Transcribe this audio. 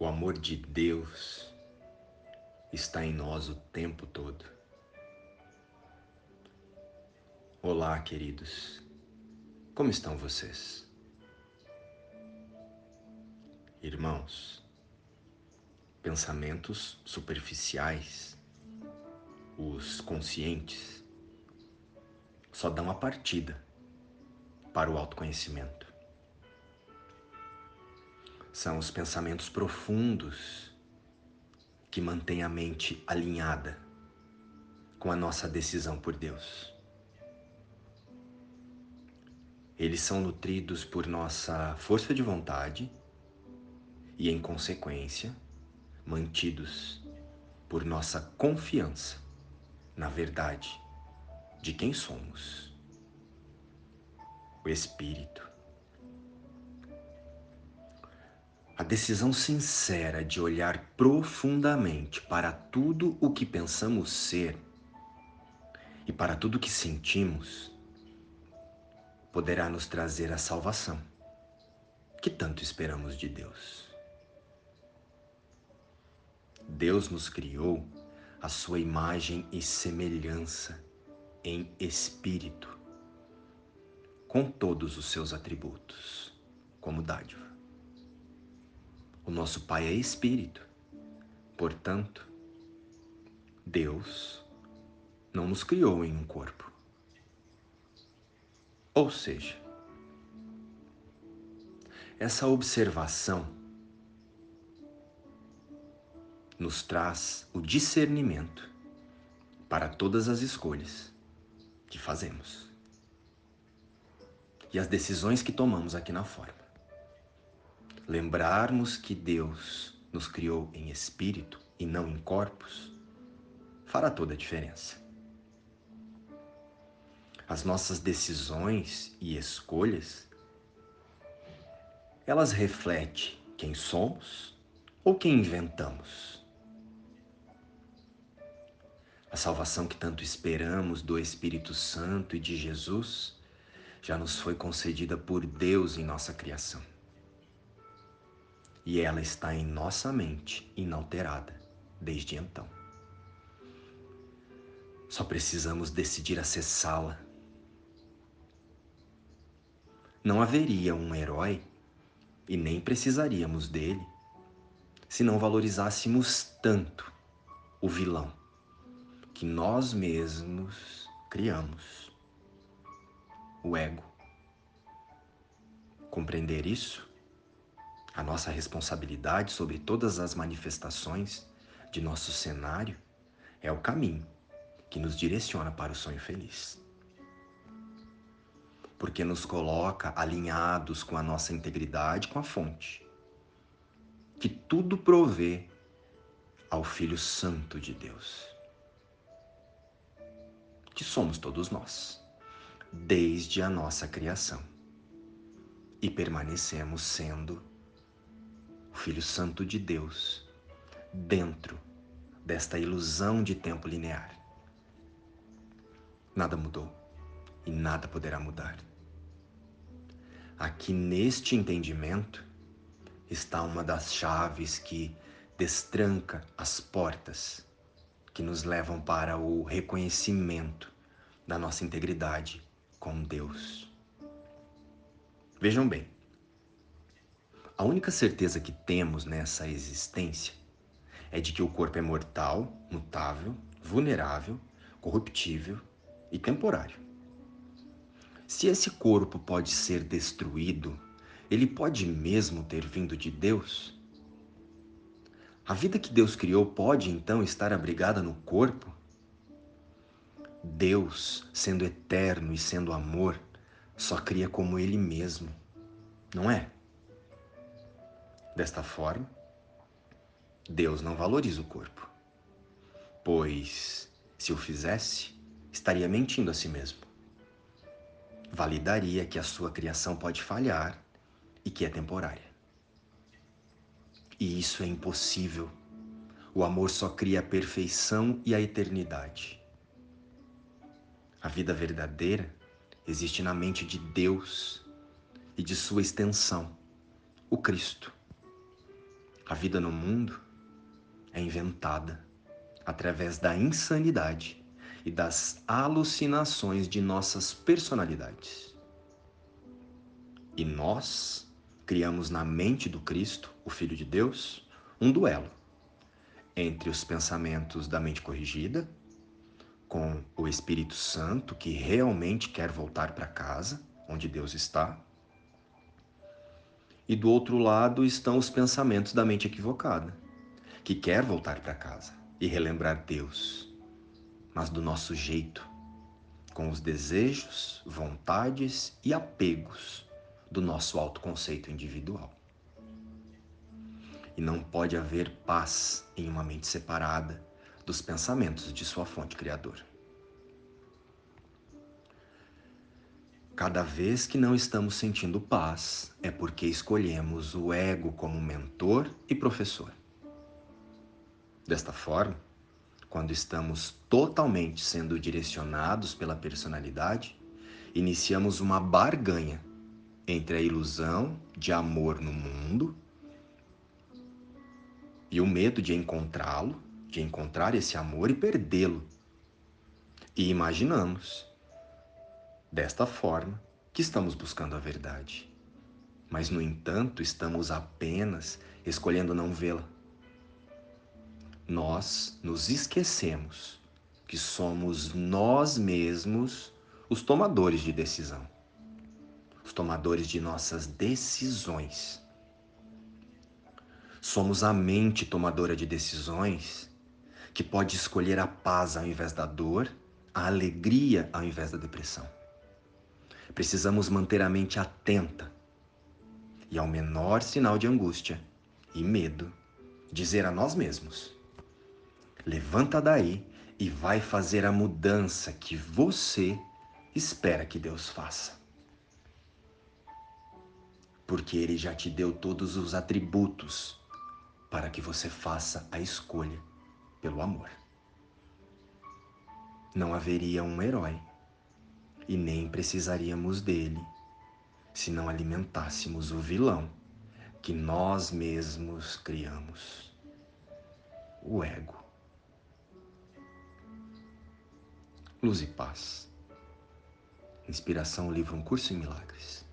O amor de Deus está em nós o tempo todo. Olá, queridos. Como estão vocês? Irmãos, pensamentos superficiais, os conscientes, só dão a partida para o autoconhecimento são os pensamentos profundos que mantêm a mente alinhada com a nossa decisão por Deus. Eles são nutridos por nossa força de vontade e, em consequência, mantidos por nossa confiança na verdade de quem somos. O Espírito A decisão sincera de olhar profundamente para tudo o que pensamos ser e para tudo o que sentimos poderá nos trazer a salvação que tanto esperamos de Deus. Deus nos criou a sua imagem e semelhança em espírito, com todos os seus atributos, como dádiva. O nosso Pai é Espírito. Portanto, Deus não nos criou em um corpo. Ou seja, essa observação nos traz o discernimento para todas as escolhas que fazemos e as decisões que tomamos aqui na forma lembrarmos que Deus nos criou em espírito e não em corpos, fará toda a diferença. As nossas decisões e escolhas, elas refletem quem somos ou quem inventamos. A salvação que tanto esperamos do Espírito Santo e de Jesus já nos foi concedida por Deus em nossa criação e ela está em nossa mente, inalterada, desde então. Só precisamos decidir acessá-la. Não haveria um herói, e nem precisaríamos dele, se não valorizássemos tanto o vilão que nós mesmos criamos, o ego. Compreender isso a nossa responsabilidade sobre todas as manifestações de nosso cenário é o caminho que nos direciona para o sonho feliz. Porque nos coloca alinhados com a nossa integridade, com a fonte, que tudo provê ao Filho Santo de Deus, que somos todos nós, desde a nossa criação, e permanecemos sendo Filho Santo de Deus, dentro desta ilusão de tempo linear. Nada mudou e nada poderá mudar. Aqui neste entendimento está uma das chaves que destranca as portas que nos levam para o reconhecimento da nossa integridade com Deus. Vejam bem, a única certeza que temos nessa existência é de que o corpo é mortal, mutável, vulnerável, corruptível e temporário. Se esse corpo pode ser destruído, ele pode mesmo ter vindo de Deus? A vida que Deus criou pode então estar abrigada no corpo? Deus, sendo eterno e sendo amor, só cria como Ele mesmo, não é? Desta forma, Deus não valoriza o corpo, pois, se o fizesse, estaria mentindo a si mesmo. Validaria que a sua criação pode falhar e que é temporária. E isso é impossível. O amor só cria a perfeição e a eternidade. A vida verdadeira existe na mente de Deus e de sua extensão, o Cristo A vida no mundo é inventada através da insanidade e das alucinações de nossas personalidades. E nós criamos na mente do Cristo, o Filho de Deus, um duelo entre os pensamentos da mente corrigida, com o Espírito Santo que realmente quer voltar para casa, onde Deus está, e do outro lado estão os pensamentos da mente equivocada, que quer voltar para casa e relembrar Deus, mas do nosso jeito, com os desejos, vontades e apegos do nosso autoconceito individual. E não pode haver paz em uma mente separada dos pensamentos de sua fonte criadora. Cada vez que não estamos sentindo paz, é porque escolhemos o ego como mentor e professor. Desta forma, quando estamos totalmente sendo direcionados pela personalidade, iniciamos uma barganha entre a ilusão de amor no mundo e o medo de encontrá-lo, de encontrar esse amor e perdê-lo. E imaginamos desta forma que estamos buscando a verdade. Mas, no entanto, estamos apenas escolhendo não vê-la. Nós nos esquecemos que somos nós mesmos os tomadores de decisão, os tomadores de nossas decisões. Somos a mente tomadora de decisões que pode escolher a paz ao invés da dor, a alegria ao invés da depressão. Precisamos manter a mente atenta e, ao menor sinal de angústia e medo, dizer a nós mesmos: levanta daí e vai fazer a mudança que você espera que Deus faça. Porque Ele já te deu todos os atributos para que você faça a escolha pelo amor. Não haveria um herói e nem precisaríamos dele se não alimentássemos o vilão que nós mesmos criamos o ego. Luz e paz. Inspiração, livro Um Curso em Milagres.